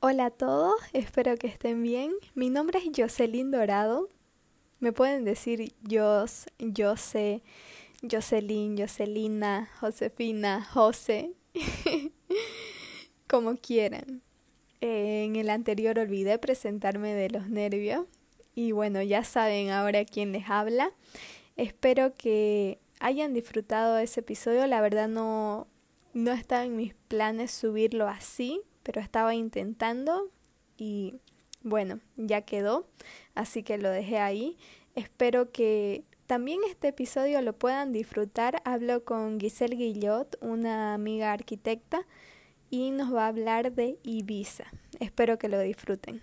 Hola a todos, espero que estén bien. Mi nombre es Jocelyn Dorado. Me pueden decir Jos, Jose, Jocelyn, Jocelina, Josefina, José, como quieran. En el anterior olvidé presentarme de los nervios y bueno, ya saben ahora quién les habla. Espero que hayan disfrutado ese episodio. La verdad no, no estaba en mis planes subirlo así, pero estaba intentando y bueno, ya quedó, así que lo dejé ahí. Espero que también este episodio lo puedan disfrutar. Hablo con Giselle Guillot, una amiga arquitecta, y nos va a hablar de Ibiza. Espero que lo disfruten.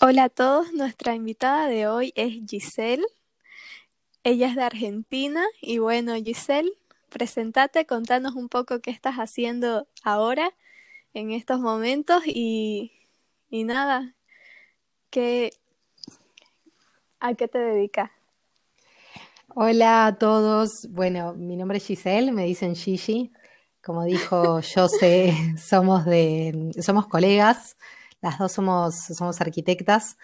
Hola a todos, nuestra invitada de hoy es Giselle. Ella es de Argentina y bueno, Giselle, presentate, contanos un poco qué estás haciendo ahora, en estos momentos y, y nada, ¿qué, ¿a qué te dedicas? Hola a todos, bueno, mi nombre es Giselle, me dicen Gigi, como dijo José, somos de, somos colegas, las dos somos, somos arquitectas.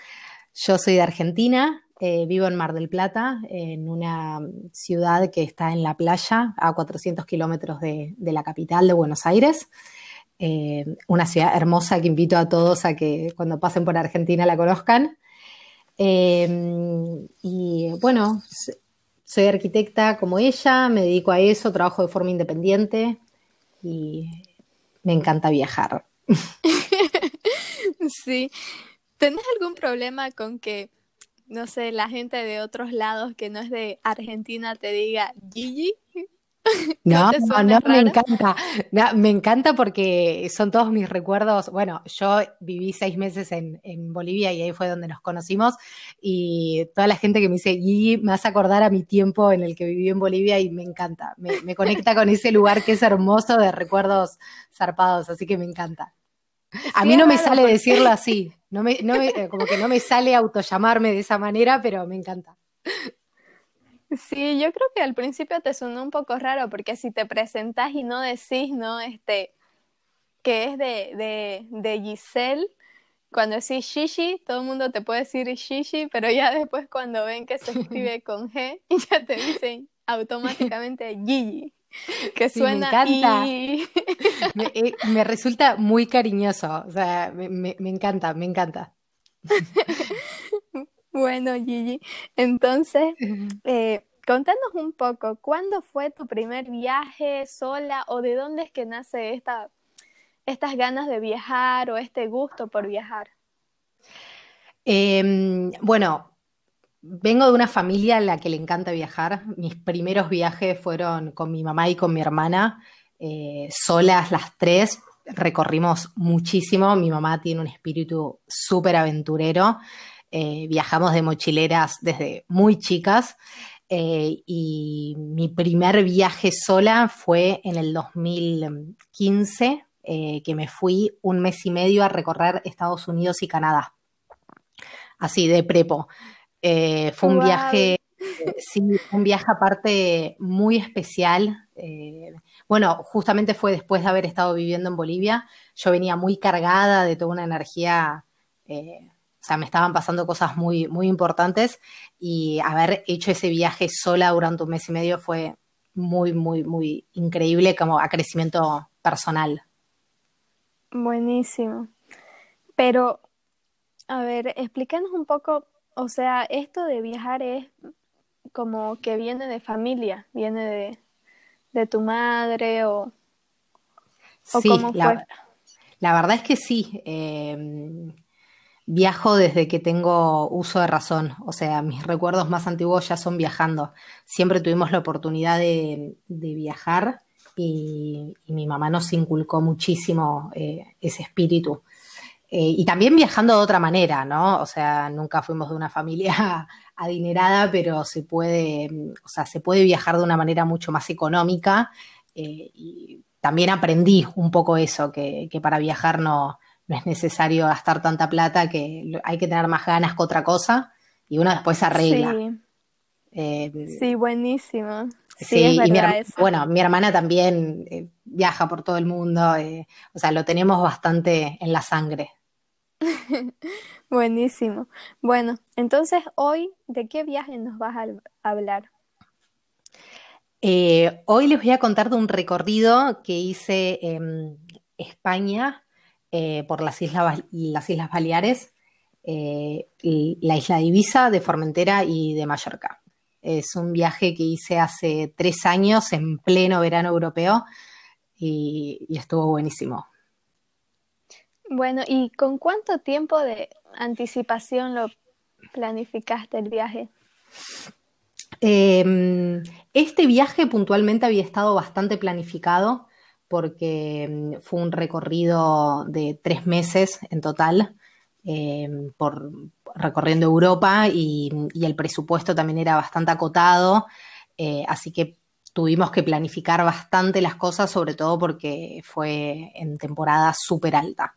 Yo soy de Argentina, eh, vivo en Mar del Plata, en una ciudad que está en la playa, a 400 kilómetros de, la capital de Buenos Aires. Eh, una ciudad hermosa que invito a todos a que cuando pasen por Argentina la conozcan. Eh, y bueno, soy arquitecta como ella, me dedico a eso, trabajo de forma independiente y me encanta viajar. sí. ¿Tenés algún problema con que no sé, la gente de otros lados que no es de Argentina te diga Gigi. No, no, no, me encanta. me encanta porque son todos mis recuerdos. Bueno, yo viví seis meses en, Bolivia y ahí fue donde nos conocimos. Y toda la gente que me dice Gigi me hace acordar a mi tiempo en el que viví en Bolivia y me encanta. Me, me conecta con ese lugar que es hermoso de recuerdos zarpados, así que me encanta. A mí no me sale decirlo así, no me, no eh, como que no me sale autollamarme de esa manera, pero me encanta. Sí, yo creo que al principio te sonó un poco raro, porque si te presentás y no decís, ¿no? Este, que es de, de, de Giselle, cuando decís Shishi, todo el mundo te puede decir Shishi, pero ya después cuando ven que se escribe con G, ya te dicen automáticamente Gigi. que suena me encanta. Eh, me, resulta muy cariñoso, o sea, me, encanta, me encanta. bueno, Gigi, entonces, eh, contanos un poco, ¿cuándo fue tu primer viaje sola o de dónde es que nace esta, estas ganas de viajar o este gusto por viajar? Em, bueno, Vengo de una familia a la que le encanta viajar. Mis primeros viajes fueron con mi mamá y con mi hermana, eh, solas las tres. Recorrimos muchísimo. Mi mamá tiene un espíritu súper aventurero. Eh, viajamos de mochileras desde muy chicas. Eh, y mi primer viaje sola fue en el 2015, que me fui un mes y medio a recorrer Estados Unidos y Canadá. Así de prepo. Eh, fue un viaje, sí, un viaje aparte muy especial. Eh, bueno, justamente fue después de haber estado viviendo en Bolivia. Yo venía muy cargada de toda una energía, eh, o sea, me estaban pasando cosas muy, muy importantes y haber hecho ese viaje sola durante un mes y medio fue muy, muy, muy increíble como a crecimiento personal. Buenísimo. Pero, a ver, explícanos un poco o sea, esto de viajar es como que viene de familia, viene de, tu madre o, sí, la, La verdad es que sí. Em, viajo desde que tengo uso de razón. O sea, mis recuerdos más antiguos ya son viajando. Siempre tuvimos la oportunidad de, viajar y, mi mamá nos inculcó muchísimo eh, ese espíritu. Eh, y también viajando de otra manera, ¿no? O sea, nunca fuimos de una familia adinerada, pero se puede, o sea, se puede viajar de una manera mucho más económica. Eh, y también aprendí un poco eso, que, para viajar no, no, es necesario gastar tanta plata, que hay que tener más ganas que otra cosa, y uno después arregla. Sí, eh, sí buenísimo. Sí, y mi, bueno, mi hermana también viaja por todo el mundo, eh, o sea, lo tenemos bastante en la sangre. Buenísimo. Bueno, entonces hoy, ¿de qué viaje nos vas a hablar? Eh, hoy les voy a contar de un recorrido que hice en España eh, por las Islas, las Islas Baleares, eh, la isla de Ibiza, de Formentera y de Mallorca. Es un viaje que hice hace tres años en pleno verano europeo y estuvo buenísimo. Bueno, ¿y con cuánto tiempo de anticipación lo planificaste el viaje? Em, este viaje puntualmente había estado bastante planificado porque em, fue un recorrido de tres meses en total em, por recorriendo Europa y, el presupuesto también era bastante acotado, eh, así que tuvimos que planificar bastante las cosas, sobre todo porque fue en temporada súper alta.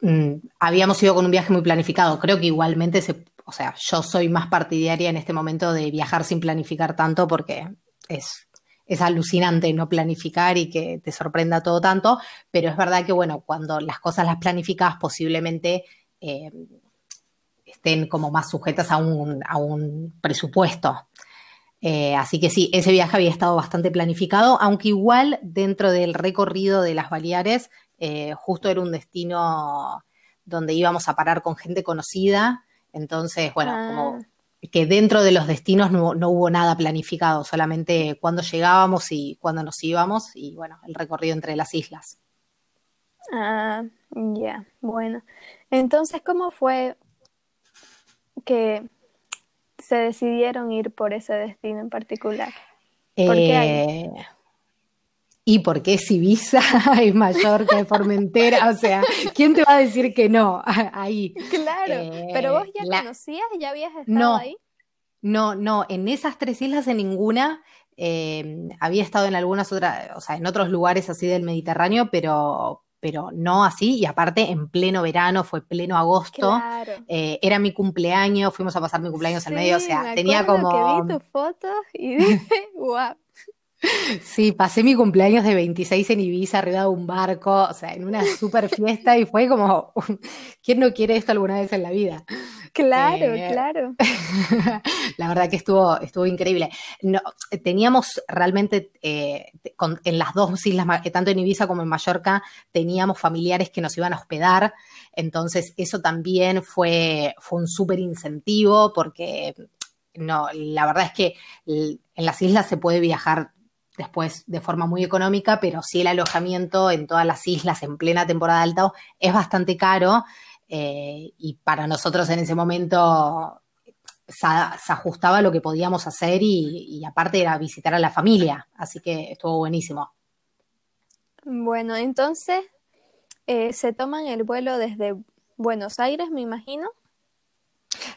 Mm, habíamos ido con un viaje muy planificado. Creo que igualmente se, o sea, yo soy más partidaria en este momento de viajar sin planificar tanto porque es, es alucinante no planificar y que te sorprenda todo tanto, pero es verdad que, bueno, cuando las cosas las planificas posiblemente eh, estén como más sujetas a un, a un presupuesto. Eh, así que sí, ese viaje había estado bastante planificado, aunque igual dentro del recorrido de las Baleares eh, justo era un destino donde íbamos a parar con gente conocida, entonces, bueno, como ah. que dentro de los destinos no, hubo nada planificado, solamente cuando llegábamos y cuando nos íbamos y bueno, el recorrido entre las islas. Ah, ya, bueno. Entonces, ¿cómo fue que se decidieron ir por ese destino en particular? ¿Por qué eh, y porque es Ibiza, es Mallorca, es Formentera, o sea, ¿quién te va a decir que no ahí? Claro, pero vos ya eh, conocías, ya habías estado ahí. No, no, en esas tres islas en ninguna, em, había estado en algunas otras, o sea, en otros lugares así del Mediterráneo, pero, pero no así, y aparte en pleno verano, fue pleno agosto, eh, era mi cumpleaños, fuimos a pasar mi cumpleaños en medio, o sea, tenía como... que vi tus fotos y dije, wow. Sí, pasé mi cumpleaños de 26 en Ibiza arriba de un barco, o sea, en una super fiesta y fue como, ¿quién no quiere esto alguna vez en la vida? Claro, eh, claro. La verdad que estuvo, estuvo increíble. No, teníamos realmente eh, en las dos islas, tanto en Ibiza como en Mallorca, teníamos familiares que nos iban a hospedar, entonces eso también fue, fue un súper incentivo porque no, la verdad es que en las islas se puede viajar después de forma muy económica, pero sí el alojamiento en todas las islas en plena temporada alta es bastante caro eh, y para nosotros en ese momento se, ajustaba lo que podíamos hacer y, aparte era visitar a la familia, así que estuvo buenísimo. Bueno, entonces eh, se toman el vuelo desde Buenos Aires, me imagino.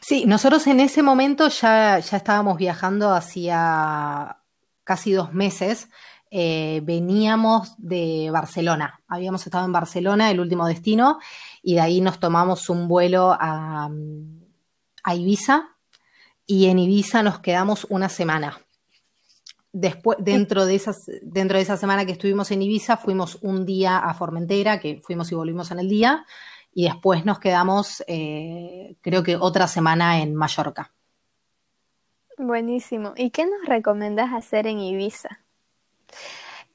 Sí, nosotros en ese momento ya, ya estábamos viajando hacia casi dos meses, eh, veníamos de Barcelona. Habíamos estado en Barcelona, el último destino, y de ahí nos tomamos un vuelo a, Ibiza, y en Ibiza nos quedamos una semana. Después, dentro de, esas, dentro de esa semana que estuvimos en Ibiza, fuimos un día a Formentera, que fuimos y volvimos en el día, y después nos quedamos, eh, creo que otra semana en Mallorca. Buenísimo. ¿Y qué nos recomiendas hacer en Ibiza?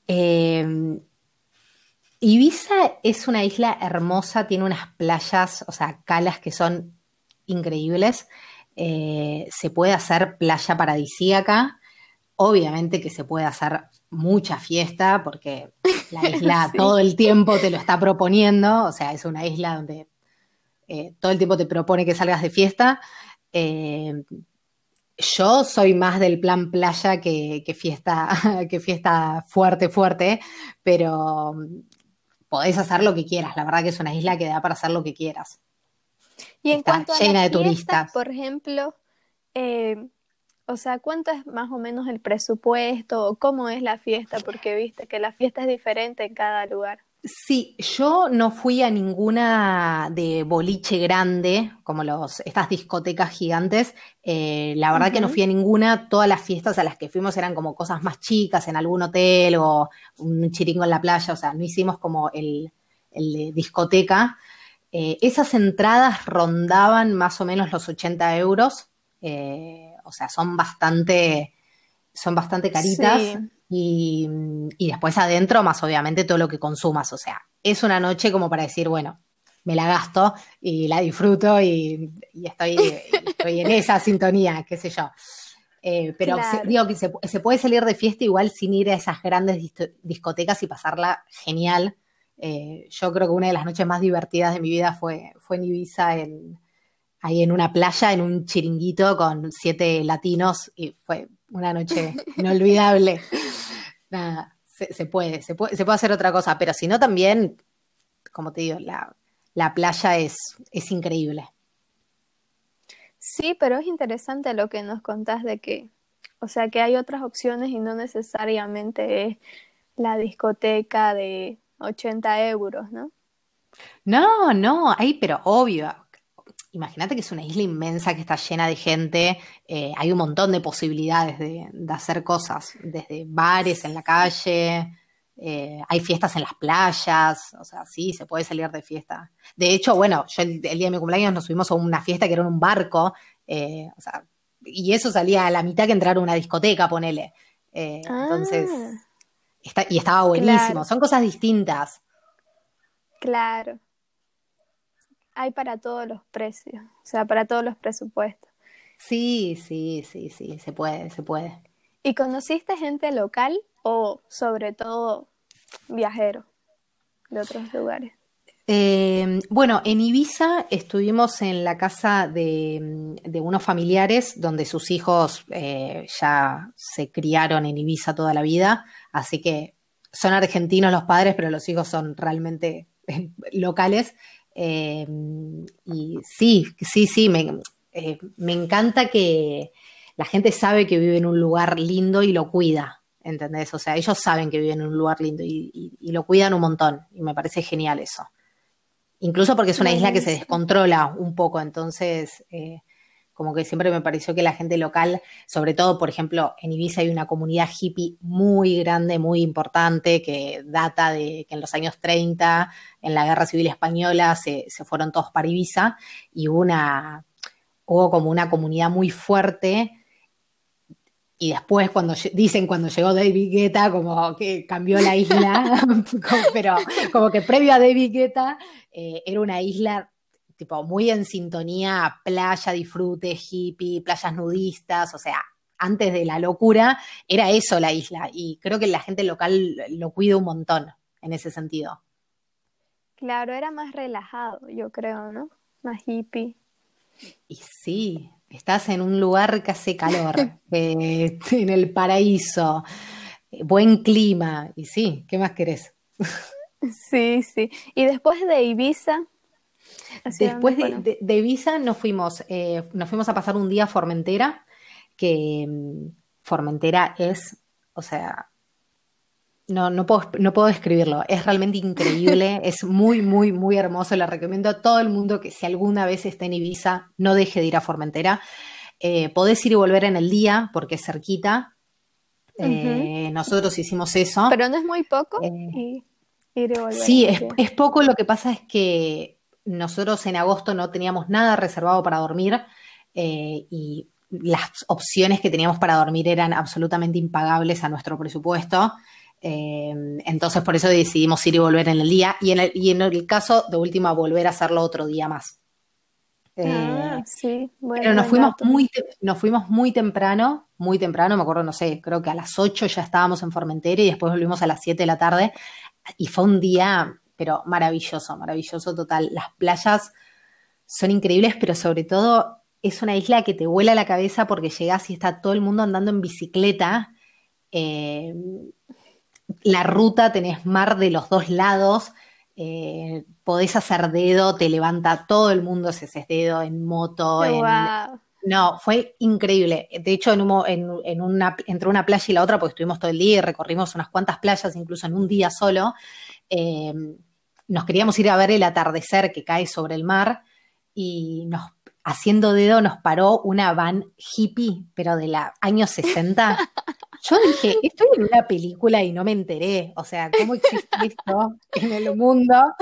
Em, Ibiza es una isla hermosa, tiene unas playas, o sea, calas que son increíbles. Eh, se puede hacer playa paradisíaca. Obviamente que se puede hacer mucha fiesta porque la isla todo el tiempo te lo está proponiendo. O sea, es una isla donde eh, todo el tiempo te propone que salgas de fiesta. Eh, yo soy más del plan playa que, fiesta, que fiesta fuerte, fuerte, pero mm, podés hacer lo que quieras. La verdad que es una isla que da para hacer lo que quieras. Y en cuanto llena a de turistas. Por ejemplo, eh, o sea, ¿cuánto es más o menos el presupuesto o cómo es la fiesta? Porque viste que la fiesta es diferente en cada lugar. Sí, yo no fui a ninguna de boliche grande, como los, estas discotecas gigantes. Eh, la verdad que no fui a ninguna. Todas las fiestas a las que fuimos eran como cosas más chicas, en algún hotel o un chiringo en la playa. O sea, no hicimos como el, de discoteca. Eh, esas entradas rondaban más o menos los 80 euros. Eh, o sea, son bastante, son bastante caritas. Y, después adentro, más obviamente, todo lo que consumas. O sea, es una noche como para decir, bueno, me la gasto y la disfruto y, estoy, en esa sintonía, qué sé yo. Eh, pero digo que se, puede salir de fiesta igual sin ir a esas grandes discotecas y pasarla genial. Eh, yo creo que una de las noches más divertidas de mi vida fue, fue en Ibiza, ahí en una playa, en un chiringuito con siete latinos y fue una noche inolvidable nada, se, puede, se puede, se puede hacer otra cosa, pero si no también, como te digo, la, playa es, es increíble. Sí, pero es interesante lo que nos contás de que, o sea, que hay otras opciones y no necesariamente es la discoteca de 80 euros, ¿no? No, no, hay, pero obvio, imagínate que es una isla inmensa que está llena de gente, eh, hay un montón de posibilidades de, hacer cosas, desde bares en la calle, eh, hay fiestas en las playas, o sea, sí, se puede salir de fiesta. De hecho, bueno, yo el, día de mi cumpleaños nos subimos a una fiesta que era en un barco, eh, o sea, y eso salía a la mitad que entrar a una discoteca, ponele. Entonces, ah. y estaba buenísimo, son cosas distintas. Claro hay para todos los precios, o sea, para todos los presupuestos. Sí, sí, sí, sí, se puede, se puede. ¿Y conociste gente local o sobre todo viajeros de otros lugares? Eh, bueno, en Ibiza estuvimos en la casa de, unos familiares donde sus hijos eh, ya se criaron en Ibiza toda la vida, así que son argentinos los padres, pero los hijos son realmente locales. Eh, y sí, sí, sí, eh, me, encanta que la gente sabe que vive en un lugar lindo y lo cuida, ¿entendés? O sea, ellos saben que viven en un lugar lindo y, lo cuidan un montón y me parece genial eso. Incluso porque es una isla que se descontrola un poco, entonces... Eh, como que siempre me pareció que la gente local, sobre todo, por ejemplo, en Ibiza hay una comunidad hippie muy grande, muy importante, que data de que en los años 30, en la Guerra Civil Española, se, fueron todos para Ibiza y hubo, una, hubo como una comunidad muy fuerte. Y después, cuando dicen cuando llegó David Guetta, como que cambió la isla, pero como que previo a David Guetta eh, era una isla tipo muy en sintonía, playa, disfrute, hippie, playas nudistas, o sea, antes de la locura, era eso la isla. Y creo que la gente local lo cuida un montón en ese sentido. Claro, era más relajado, yo creo, ¿no? Más hippie. Y sí, estás en un lugar que hace calor, eh, en el paraíso, buen clima, y sí, ¿qué más querés? sí, sí. Y después de Ibiza, Después de, Ibiza nos fuimos, eh, nos fuimos a pasar un día a Formentera, que mm, Formentera es, o sea, no, no, puedo, no puedo describirlo, es realmente increíble, es muy, muy, muy hermoso, le recomiendo a todo el mundo que si alguna vez está en Ibiza, no deje de ir a Formentera. Eh, podés ir y volver en el día porque es cerquita. Eh, nosotros hicimos eso. Pero no es muy poco. sí, es, es, poco. Lo que pasa es que nosotros en agosto no teníamos nada reservado para dormir eh, y las opciones que teníamos para dormir eran absolutamente impagables a nuestro presupuesto. Eh, entonces por eso decidimos ir y volver en el día y en el, y en el caso de última volver a hacerlo otro día más. Eh, ah, sí, pero nos fuimos, muy nos fuimos muy temprano, muy temprano, me acuerdo, no sé, creo que a las 8 ya estábamos en Formentera y después volvimos a las 7 de la tarde y fue un día pero maravilloso, maravilloso total. Las playas son increíbles, pero sobre todo es una isla que te vuela la cabeza porque llegas y está todo el mundo andando en bicicleta. Eh, la ruta tenés mar de los dos lados, podés hacer dedo, te levanta todo el mundo haces dedo en moto, No, fue increíble. De hecho, en, en, una, entre una playa y la otra, porque estuvimos todo el día y recorrimos unas cuantas playas, incluso en un día solo, eh, nos queríamos ir a ver el atardecer que cae sobre el mar y nos, haciendo dedo nos paró una van hippie, pero de la años 60. Yo dije, estoy en una película y no me enteré. O sea, ¿cómo existe esto en el mundo?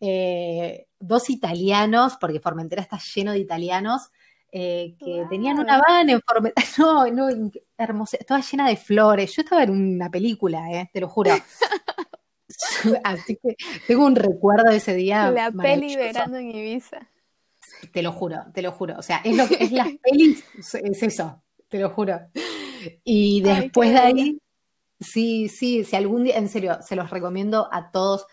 Eh, dos italianos, porque Formentera está lleno de italianos, eh, que tenían una van en Formentera, no, no, hermosa, estaba llena de flores. Yo estaba en una película, eh, te lo juro. Así que tengo un recuerdo de ese día. La peli verano en Ibiza. Te lo juro, te lo juro. O sea, es lo que es las pelis, es eso, te lo juro. Y después de ahí, sí, sí, si algún día, en serio, se los recomiendo a todos.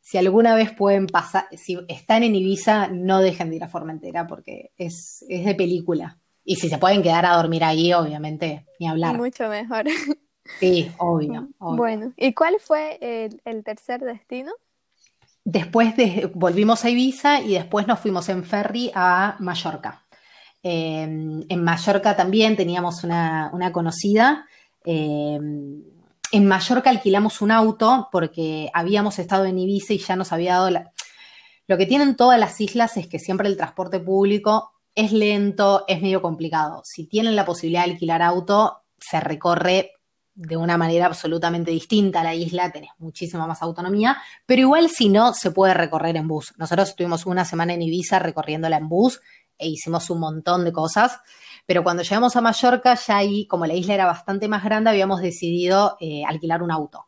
Si alguna vez pueden pasar, si están en Ibiza, no dejen de ir a Formentera porque es, es de película. Y si se pueden quedar a dormir ahí, obviamente, ni hablar. Mucho mejor. Sí, obvio, Bueno, ¿y cuál fue el, tercer destino? Después de, volvimos a Ibiza y después nos fuimos en ferry a Mallorca. Em, en Mallorca también teníamos una, conocida. Em, en Mallorca alquilamos un auto porque habíamos estado en Ibiza y ya nos había dado la... Lo que tienen todas las islas es que siempre el transporte público es lento, es medio complicado. Si tienen la posibilidad de alquilar auto, se recorre de una manera absolutamente distinta a la isla, tenés muchísima más autonomía, pero igual si no, se puede recorrer en bus. Nosotros estuvimos una semana en Ibiza recorriéndola en bus e hicimos un montón de cosas. Pero cuando llegamos a Mallorca, ya ahí, como la isla era bastante más grande, habíamos decidido eh, alquilar un auto.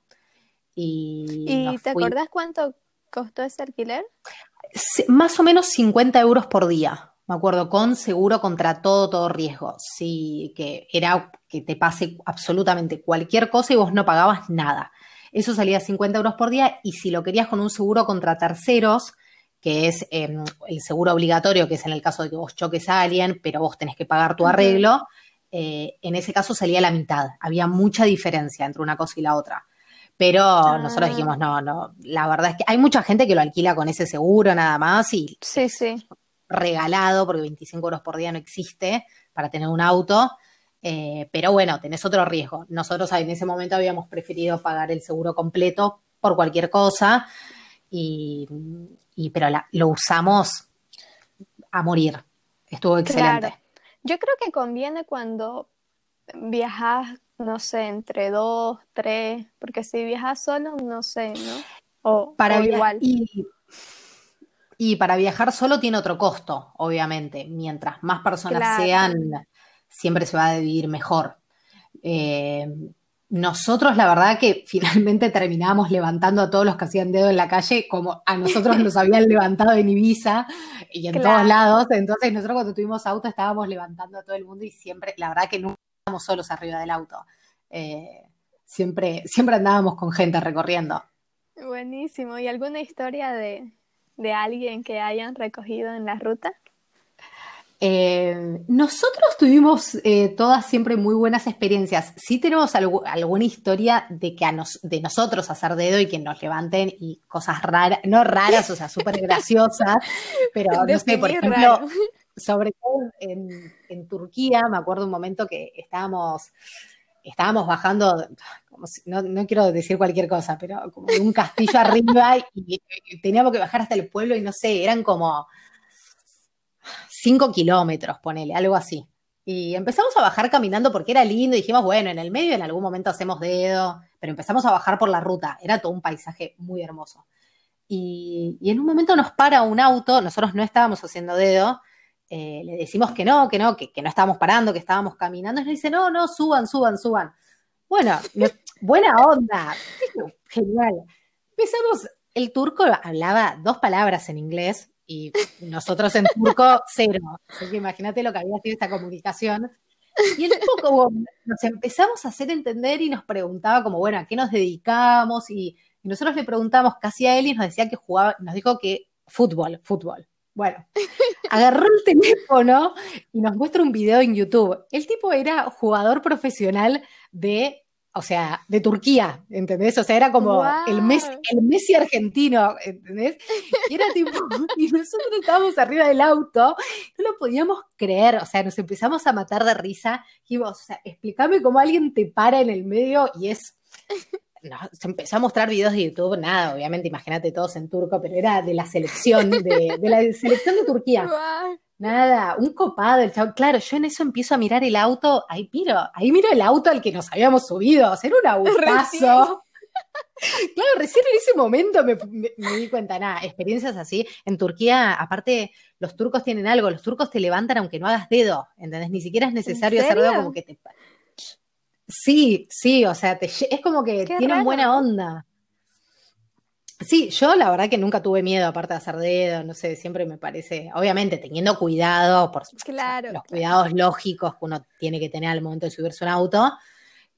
¿Y, te acordás cuánto costó ese alquiler? Más o menos 50 euros por día, me acuerdo, con seguro contra todo, todo riesgo. Sí, que era que te pase absolutamente cualquier cosa y vos no pagabas nada. Eso salía 50 euros por día y si lo querías con un seguro contra terceros, que es em, el seguro obligatorio, que es en el caso de que vos choques a alguien, pero vos tenés que pagar tu arreglo, eh, en ese caso salía la mitad. Había mucha diferencia entre una cosa y la otra. Pero nosotros dijimos, ah. no, no, la verdad es que hay mucha gente que lo alquila con ese seguro nada más y sí, sí. Regalado, porque 25 euros por día no existe para tener un auto. Eh, pero bueno, tenés otro riesgo. Nosotros en ese momento habíamos preferido pagar el seguro completo por cualquier cosa y, y pero lo usamos a morir. Estuvo excelente. Yo creo que conviene cuando viajas, no sé, entre dos, tres, porque si viajas solo, no sé, ¿no? O, para igual. Y, para viajar solo tiene otro costo, obviamente. Mientras más personas sean, siempre se va a vivir mejor. Eh, nosotros, la verdad que finalmente terminábamos levantando a todos los que hacían dedo en la calle, como a nosotros nos habían levantado en Ibiza y en todos lados. Entonces, nosotros cuando tuvimos auto estábamos levantando a todo el mundo y siempre, la verdad que nunca estábamos solos arriba del auto. Eh, siempre, siempre andábamos con gente recorriendo. Buenísimo. ¿Y alguna historia de, de alguien que hayan recogido en la ruta? Eh, nosotros tuvimos eh, todas siempre muy buenas experiencias. Sí tenemos alguna historia de que a de nosotros hacer dedo y que nos levanten y cosas raras, no raras, o sea, súper graciosas, pero no sé, por ejemplo, sobre todo en, Turquía, me acuerdo un momento que estábamos, estábamos bajando, no, quiero decir cualquier cosa, pero como de un castillo arriba y teníamos que bajar hasta el pueblo y no sé, eran como 5 kilómetros, ponele, algo así. Y empezamos a bajar caminando porque era lindo y dijimos, bueno, en el medio en algún momento hacemos dedo, pero empezamos a bajar por la ruta. Era todo un paisaje muy hermoso. Y, en un momento nos para un auto, nosotros no estábamos haciendo dedo, eh, le decimos que no, que no, que, no estábamos parando, que estábamos caminando, y nos dice, no, no, suban, suban, suban. Bueno, buena onda, genial. Empezamos, el turco hablaba dos palabras en inglés, y nosotros en turco, cero. Así que imagínate lo que había sido esta comunicación. Y el tipo como nos empezamos a hacer entender y nos preguntaba como, bueno, ¿a qué nos dedicamos? Y, nosotros le preguntamos casi a él y nos decía que jugaba, nos dijo que fútbol, fútbol. Bueno, agarró el teléfono y nos muestra un video en YouTube. El tipo era jugador profesional de o sea, de Turquía, ¿entendés? O sea, era como el, Messi, el Messi argentino, ¿entendés? Y era tipo, y nosotros estábamos arriba del auto, no lo podíamos creer, o sea, nos empezamos a matar de risa, y vos, o sea, explícame cómo alguien te para en el medio y es... se empezó a mostrar videos de YouTube, nada, obviamente, imagínate todos en turco, pero era de la selección, de, la selección de Turquía. Nada, un copado el chavo. Claro, yo en eso empiezo a mirar el auto, ahí miro, ahí miro el auto al que nos habíamos subido, hacer un autazo. claro, recién en ese momento me, di cuenta, nada, experiencias así. En Turquía, aparte, los turcos tienen algo, los turcos te levantan aunque no hagas dedo, ¿entendés? Ni siquiera es necesario hacer dedo como que te... Sí, sí, o sea, es como que tienen buena onda. Sí, yo la verdad que nunca tuve miedo, aparte de hacer dedo, no sé, siempre me parece, obviamente teniendo cuidado, por los cuidados lógicos que uno tiene que tener al momento de subirse un auto,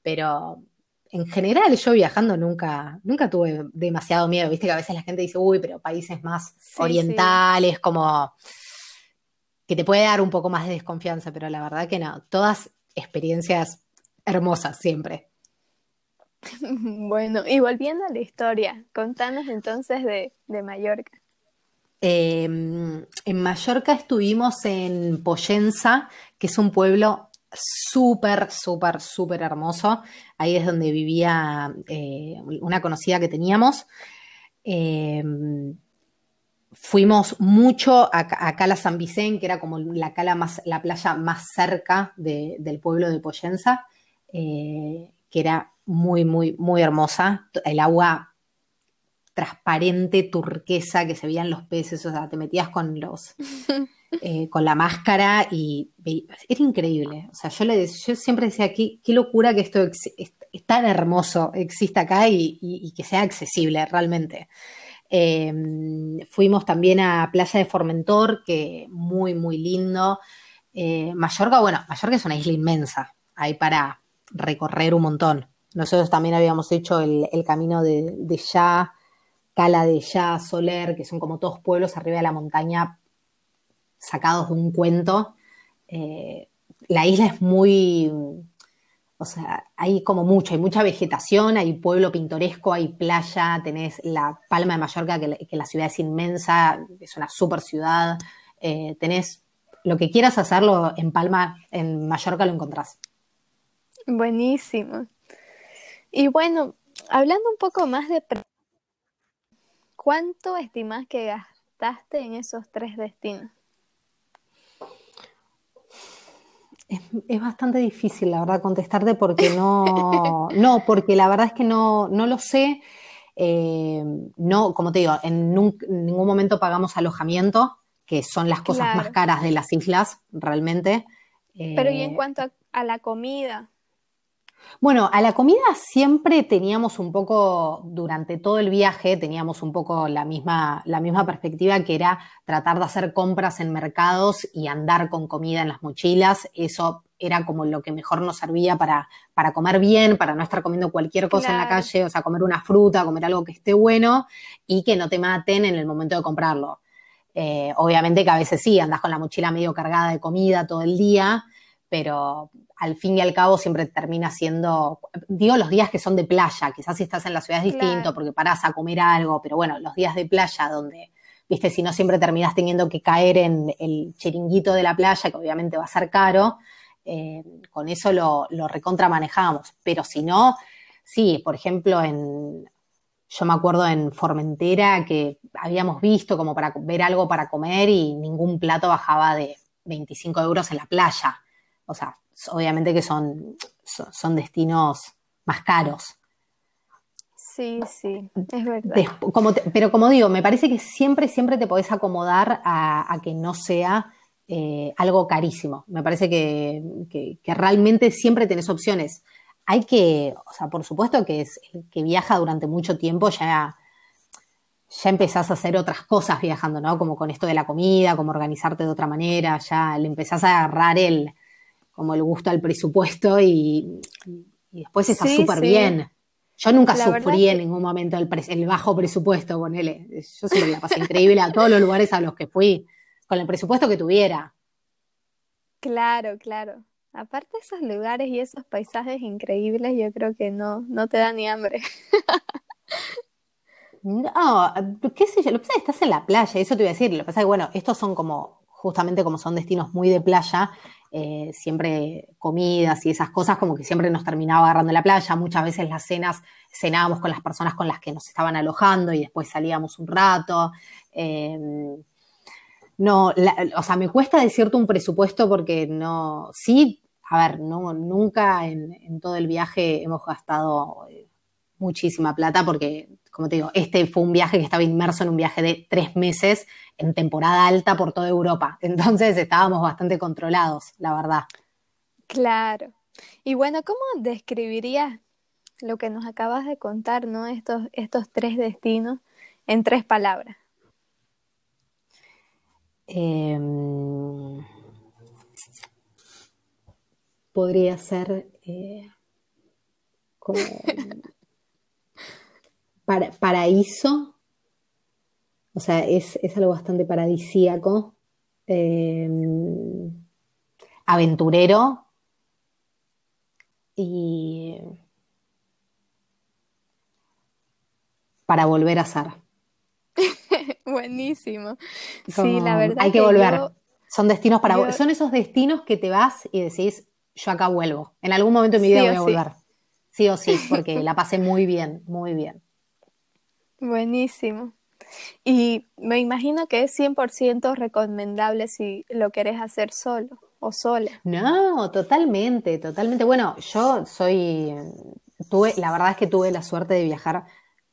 pero en general yo viajando nunca, nunca tuve demasiado miedo, viste que a veces la gente dice, uy, pero países más orientales, como que te puede dar un poco más de desconfianza, pero la verdad que no, todas experiencias hermosas siempre. Bueno, y volviendo a la historia, contanos entonces de, Mallorca. Em, en Mallorca estuvimos en Poyenza, que es un pueblo súper, súper, súper hermoso. Ahí es donde vivía eh, una conocida que teníamos. Em, fuimos mucho a, Cala San Vicente, que era como la, cala más, la playa más cerca del pueblo de Poyenza, eh, que era muy, muy, muy hermosa. El agua transparente, turquesa, que se veían los peces, o sea, te metías con los, eh, con la máscara y era increíble. O sea, yo, le, yo siempre decía, qué, qué locura que esto es, tan hermoso exista acá y, que sea accesible realmente. Em, fuimos también a Playa de Formentor, que muy, muy lindo. Eh, Mallorca, bueno, Mallorca es una isla inmensa, hay para recorrer un montón. Nosotros también habíamos hecho el, camino de, de Ya, Cala de Ya, Soler, que son como todos pueblos arriba de la montaña sacados de un cuento. Eh, la isla es muy, o sea, hay como mucho, hay mucha vegetación, hay pueblo pintoresco, hay playa, tenés la Palma de Mallorca, que, la ciudad es inmensa, es una super ciudad, eh, tenés lo que quieras hacerlo en Palma, en Mallorca lo encontrás. Buenísimo. Y bueno, hablando un poco más de... ¿Cuánto estimas que gastaste en esos tres destinos? Es, bastante difícil, la verdad, contestarte porque no, no, porque la verdad es que no, no lo sé. Eh, no, como te digo, en, ningún momento pagamos alojamiento, que son las cosas más caras de las islas, realmente. Pero ¿y en eh, cuanto a la comida? Bueno, a la comida siempre teníamos un poco, durante todo el viaje, teníamos un poco la misma, la misma perspectiva que era tratar de hacer compras en mercados y andar con comida en las mochilas. Eso era como lo que mejor nos servía para, para comer bien, para no estar comiendo cualquier cosa en la calle, o sea, comer una fruta, comer algo que esté bueno y que no te maten en el momento de comprarlo. Eh, obviamente que a veces sí, andas con la mochila medio cargada de comida todo el día, pero al fin y al cabo siempre termina siendo, digo los días que son de playa, quizás si estás en la ciudad es distinto porque parás a comer algo, pero bueno, los días de playa donde, viste, si no siempre terminás teniendo que caer en el chiringuito de la playa, que obviamente va a ser caro, eh, con eso lo, lo recontra manejamos. Pero si no, sí, por ejemplo, en, yo me acuerdo en Formentera que habíamos visto como para ver algo para comer y ningún plato bajaba de 25 euros en la playa. O sea, obviamente que son, son, destinos más caros. Sí, sí, es verdad. pero como digo, me parece que siempre, siempre te podés acomodar a, que no sea eh, algo carísimo. Me parece que, realmente siempre tenés opciones. Hay que, o sea, por supuesto que es el que viaja durante mucho tiempo ya, ya empezás a hacer otras cosas viajando, ¿no? Como con esto de la comida, como organizarte de otra manera, ya le empezás a agarrar el, como el gusto al presupuesto y, después está súper bien. Yo nunca sufrí en ningún momento el, el, bajo presupuesto, ponele. Yo siempre la pasé increíble a todos los lugares a los que fui, con el presupuesto que tuviera. Claro, claro. Aparte esos lugares y esos paisajes increíbles, yo creo que no, no te da ni hambre. No, qué sé yo, lo que pasa es que estás en la playa, eso te iba a decir, lo que pasa es que, bueno, estos son como, justamente como son destinos muy de playa, eh, siempre comidas y esas cosas, como que siempre nos terminaba agarrando la playa, muchas veces las cenas cenábamos con las personas con las que nos estaban alojando y después salíamos un rato. Em, no, o sea, me cuesta decirte un presupuesto porque no, sí, a ver, no, nunca en, en todo el viaje hemos gastado eh, muchísima plata porque como te digo, este fue un viaje que estaba inmerso en un viaje de tres meses en temporada alta por toda Europa. Entonces estábamos bastante controlados, la verdad. Claro. Y bueno, ¿cómo describirías lo que nos acabas de contar, ¿no? Estos, estos tres destinos en tres palabras. Em, podría ser eh, como paraíso, o sea, es, algo bastante paradisíaco, em, aventurero y para volver a ser. Buenísimo. sí, la verdad. Hay que, volver. Son destinos para Son esos destinos que te vas y decís, yo acá vuelvo. En algún momento de mi vida voy a volver. Sí o sí, porque la pasé muy bien, muy bien. Buenísimo. Y me imagino que es 100% recomendable si lo querés hacer solo o sola. No, totalmente, totalmente. Bueno, yo soy, tuve, la verdad es que tuve la suerte de viajar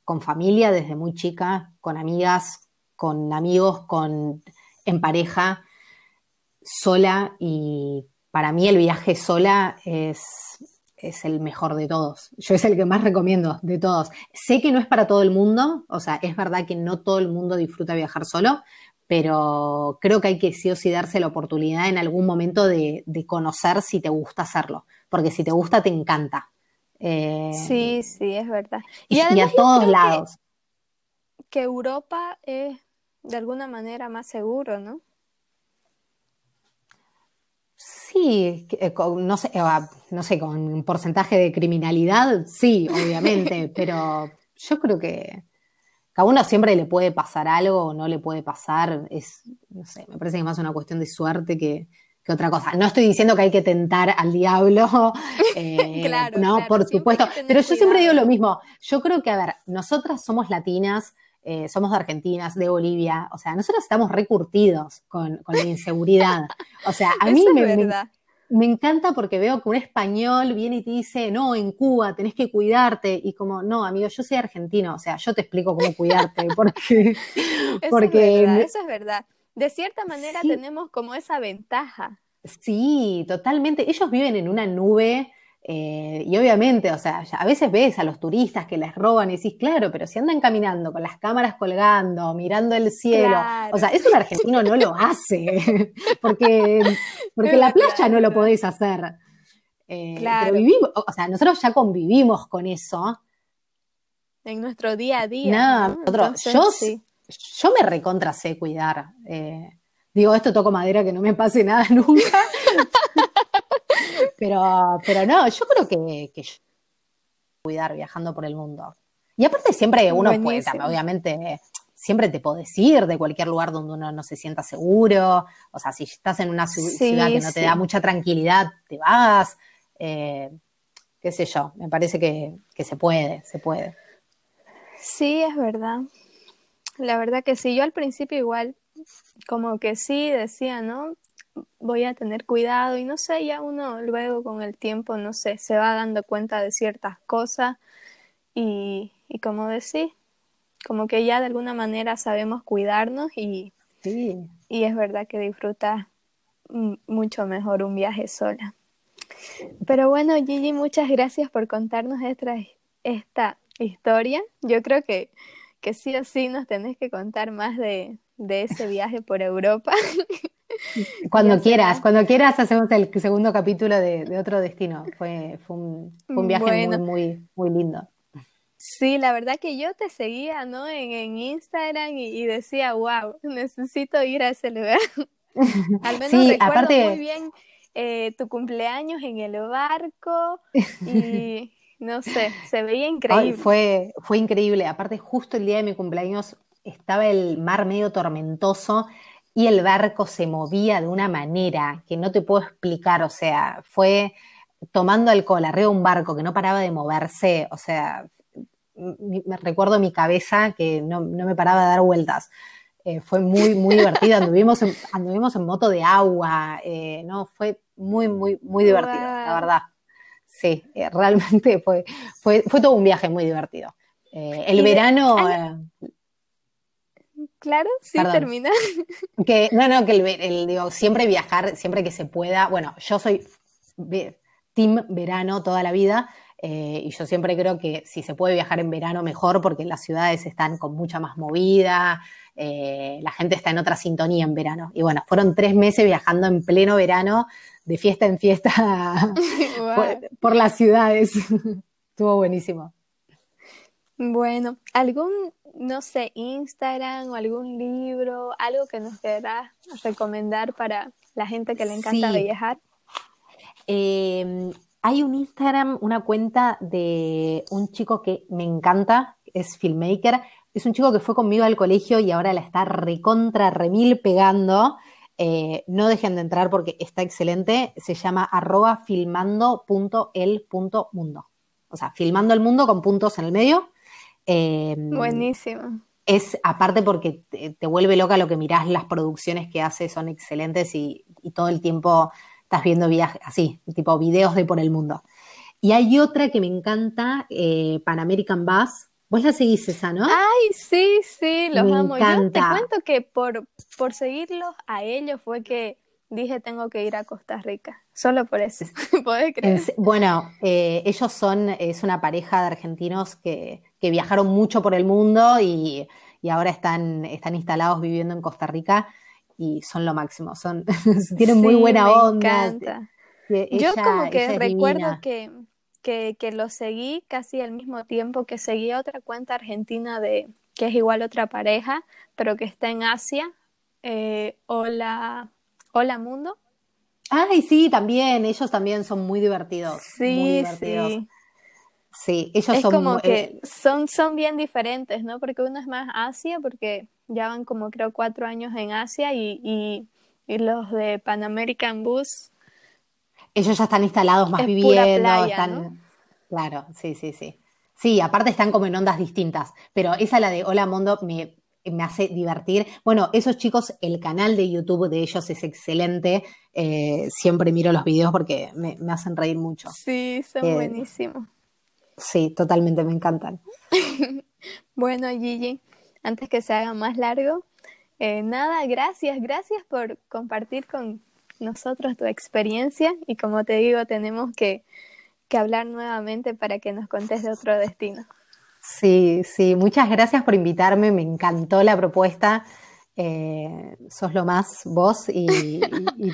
con familia desde muy chica, con amigas, con amigos, con en pareja, sola y para mí el viaje sola es es el mejor de todos. Yo es el que más recomiendo de todos. Sé que no es para todo el mundo, o sea, es verdad que no todo el mundo disfruta viajar solo, pero creo que hay que sí o sí darse la oportunidad en algún momento de, conocer si te gusta hacerlo, porque si te gusta te encanta. Eh, sí, sí, es verdad. Y, a todos lados. que Europa es de alguna manera más seguro, ¿no? Sí, eh, no sé, eh, no sé, con un porcentaje de criminalidad, sí, obviamente, pero yo creo que, a uno siempre le puede pasar algo o no le puede pasar, es, no sé, me parece que es más una cuestión de suerte que, otra cosa. No estoy diciendo que hay que tentar al diablo, eh, no, por supuesto, pero yo siempre digo lo mismo, yo creo que, a ver, nosotras somos latinas, eh, somos de Argentina, de Bolivia, o sea, nosotros estamos recurtidos con, la inseguridad. O sea, a mí me, encanta porque veo que un español viene y te dice, no, en Cuba tenés que cuidarte, y como, no, amigo, yo soy argentino, o sea, yo te explico cómo cuidarte, porque... Eso porque es verdad, eso es verdad. De cierta manera tenemos como esa ventaja. Sí, totalmente. Ellos viven en una nube eh, y obviamente, o sea, a veces ves a los turistas que les roban y decís, claro, pero si andan caminando con las cámaras colgando, mirando el cielo, o sea, eso un argentino no lo hace, porque, porque la playa no lo podés hacer. Eh, claro. Pero vivimos, o sea, nosotros ya convivimos con eso. En nuestro día a día. No, yo, yo me recontra sé cuidar. Eh, digo, esto toco madera que no me pase nada nunca. Pero, pero no, yo creo que, que cuidar viajando por el mundo. Y aparte siempre uno puede, obviamente, siempre te podés ir de cualquier lugar donde uno no se sienta seguro. O sea, si estás en una ciudad que no te da mucha tranquilidad, te vas. Eh, qué sé yo, me parece que, que se puede, se puede. Sí, es verdad. La verdad que sí, yo al principio igual, como que sí decía, ¿no? Voy a tener cuidado y no sé, ya uno luego con el tiempo, no sé, se va dando cuenta de ciertas cosas y, y como decís, como que ya de alguna manera sabemos cuidarnos y, y es verdad que disfrutas mucho mejor un viaje sola. Pero bueno, Gigi, muchas gracias por contarnos esta, esta historia. Yo creo que, que sí o sí nos tenés que contar más de, de ese viaje por Europa. Cuando quieras, cuando quieras hacemos el segundo capítulo de, otro destino. Fue, fue, un, viaje muy, muy, muy lindo. Sí, la verdad que yo te seguía, ¿no? En, Instagram y, decía, wow, necesito ir a ese lugar. Al menos recuerdo muy bien eh, tu cumpleaños en el barco y no sé, se veía increíble. fue, fue increíble. Aparte, justo el día de mi cumpleaños estaba el mar medio tormentoso y el barco se movía de una manera que no te puedo explicar. O sea, fue tomando alcohol arriba de un barco que no paraba de moverse. O sea, me recuerdo mi cabeza que no, me paraba de dar vueltas. Eh, fue muy, muy divertido. Anduvimos en, anduvimos en moto de agua, eh, ¿no? Fue muy, muy, muy divertido, la verdad. Sí, eh, realmente fue, fue, fue todo un viaje muy divertido. el verano... Claro, sí, termina. Que, no, no, que el, digo, siempre viajar, siempre que se pueda. Bueno, yo soy team verano toda la vida, eh, y yo siempre creo que si se puede viajar en verano, mejor, porque las ciudades están con mucha más movida, eh, la gente está en otra sintonía en verano. Y bueno, fueron tres meses viajando en pleno verano, de fiesta en fiesta, por, las ciudades. Estuvo buenísimo. Bueno, ¿algún, no sé, Instagram o algún libro, algo que nos quieras recomendar para la gente que le encanta viajar? Eh, hay un Instagram, una cuenta de un chico que me encanta, es filmmaker. Es un chico que fue conmigo al colegio y ahora la está recontra, remil pegando. Eh, no dejen de entrar porque está excelente. Se llama arroba filmando.el.mundo. O sea, filmando el mundo con puntos en el medio. Em, Buenísimo. Es aparte porque te, vuelve loca lo que mirás, las producciones que hace son excelentes y todo el tiempo estás viendo viajes así, tipo videos de por el mundo. Y hay otra que me encanta, eh, Pan American Bus. Vos la seguís esa, ¿no? Ay, sí, sí, los amo. Yo te cuento que por, por seguirlos a ellos fue que dije tengo que ir a Costa Rica. Solo por eso. ¿Podés creer? bueno, eh, ellos son, es una pareja de argentinos que, que viajaron mucho por el mundo y, y ahora están, están instalados viviendo en Costa Rica y son lo máximo, son, tienen muy buena onda. Yo como que recuerdo que, que, que, lo seguí casi al mismo tiempo que seguí otra cuenta argentina de que es igual otra pareja, pero que está en Asia. Eh, hola, hola Mundo. Ay, sí, también, ellos también son muy divertidos. Sí, muy divertidos. sí. Sí, ellos es como que son, son bien diferentes, ¿no? Porque uno es más Asia, porque ya van como creo cuatro años en Asia y, y, los de Pan American Bus. Ellos ya están instalados más viviendo, están... Claro, sí, sí, sí. Sí, aparte están como en ondas distintas, pero esa la de Hola Mundo me, me hace divertir. Bueno, esos chicos, el canal de YouTube de ellos es excelente. Eh, siempre miro los videos porque me, hacen reír mucho. Sí, son eh, buenísimos. Sí, totalmente, me encantan. bueno, Gigi, antes que se haga más largo, eh, nada, gracias, gracias por compartir con nosotros tu experiencia y como te digo, tenemos que, que hablar nuevamente para que nos contes de otro destino. Sí, sí, muchas gracias por invitarme, me encantó la propuesta. Eh, sos lo más vos y,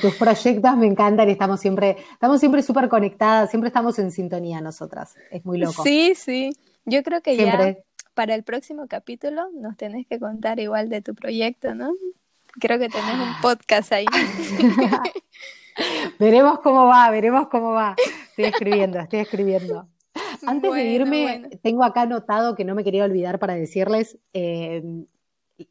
tus proyectos me encantan y estamos siempre, estamos siempre súper conectadas, siempre estamos en sintonía nosotras. Es muy loco. Sí, sí. Yo creo que ya para el próximo capítulo nos tenés que contar igual de tu proyecto, ¿no? Creo que tenés un podcast ahí. veremos cómo va, veremos cómo va. Estoy escribiendo, estoy escribiendo. Antes de irme, tengo acá anotado que no me quería olvidar para decirles, eh,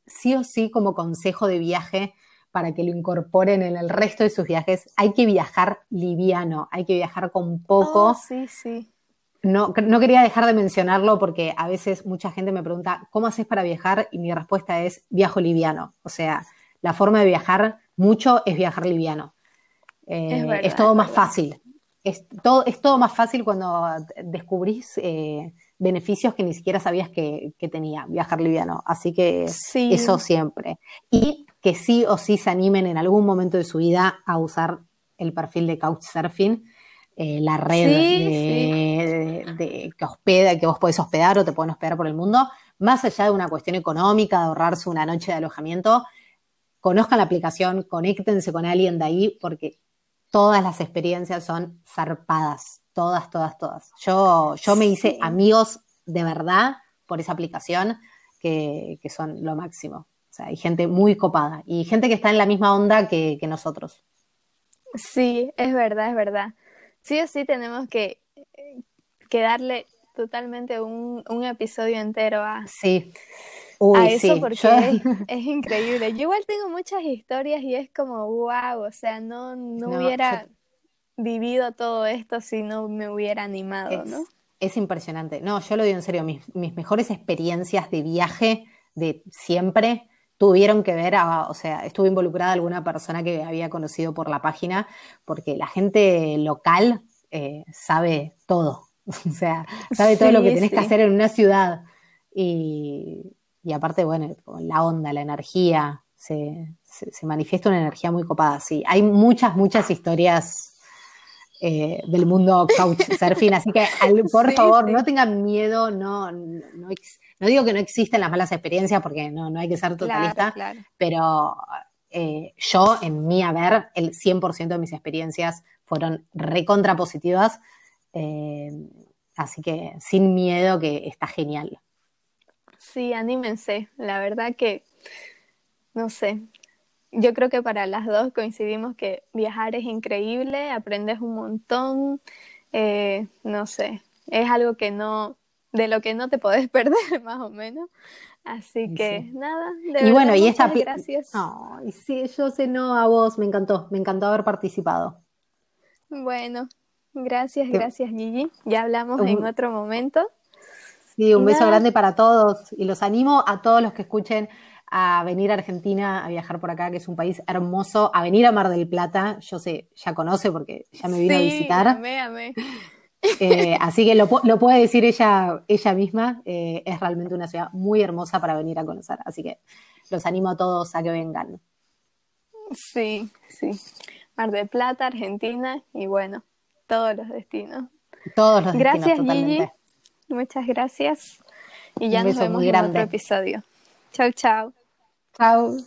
sí o sí como consejo de viaje para que lo incorporen en el resto de sus viajes, hay que viajar liviano, hay que viajar con poco. Oh, sí, sí. No, no quería dejar de mencionarlo porque a veces mucha gente me pregunta, ¿cómo haces para viajar? Y mi respuesta es, viajo liviano. O sea, la forma de viajar mucho es viajar liviano. Eh, es, todo más fácil. Es todo, es todo más fácil cuando descubrís eh, beneficios que ni siquiera sabías que, tenía viajar liviano. Así que eso siempre. Y que sí o sí se animen en algún momento de su vida a usar el perfil de Couchsurfing, eh, la red de, que hospeda, que vos podés hospedar o te pueden hospedar por el mundo, más allá de una cuestión económica, de ahorrarse una noche de alojamiento, conozcan la aplicación, conéctense con alguien de ahí, porque todas las experiencias son zarpadas, todas, todas, todas. Yo, yo me hice amigos de verdad por esa aplicación que, son lo máximo. O sea, hay gente muy copada y gente que está en la misma onda que, nosotros. Sí, es verdad, es verdad. Sí o sí tenemos que, que darle totalmente un, un episodio entero a, Sí. a eso sí. porque Yo, es, es increíble. Yo igual tengo muchas historias y es como, wow, o sea, no, no hubiera vivido todo esto si no me hubiera animado, ¿no? Es, es impresionante. No, yo lo digo en serio, mis, mis mejores experiencias de viaje de siempre tuvieron que ver, a, o sea, estuve involucrada alguna persona que había conocido por la página, porque la gente local eh, sabe todo, o sea, sabe todo lo que Sí, tenés que hacer en una ciudad. Y, y aparte, bueno, la onda, la energía, se, se, se manifiesta una energía muy copada, sí. Hay muchas, muchas historias eh, del mundo couchsurfing, así que al- por Sí, favor sí. no tengan miedo, no, no, no ex- no digo que no existen las malas experiencias porque no, no hay que ser totalista, claro. pero eh, yo en mi haber, el 100% de mis experiencias fueron recontra positivas, eh, así que sin miedo que está genial. Sí, anímense. La verdad que, no sé, yo creo que para las dos coincidimos que viajar es increíble, aprendes un montón, eh, no sé, es algo que no, de lo que no te podés perder más o menos. Así Y que sí. nada, de Y verdad, bueno, y esta... gracias. Ay, sí, yo sé, no, a vos, me encantó, me encantó haber participado. Bueno, gracias, gracias Gigi. Ya hablamos en otro momento. Sí, un Y beso nada. grande para todos y los animo a todos los que escuchen a venir a Argentina, a viajar por acá, que es un país hermoso, a venir a Mar del Plata. Yo sé, ya conoce porque ya me vino a visitar. amé, amé. Eh, así que lo, lo puede decir ella, ella misma. eh, es realmente una ciudad muy hermosa para venir a conocer. Así que los animo a todos a que vengan. Sí, sí. Mar del Plata, Argentina y bueno, todos los destinos. Todos los destinos Gracias. Gigi. Muchas gracias. Y ya nos vemos en otro episodio. Chau, chau. Chao.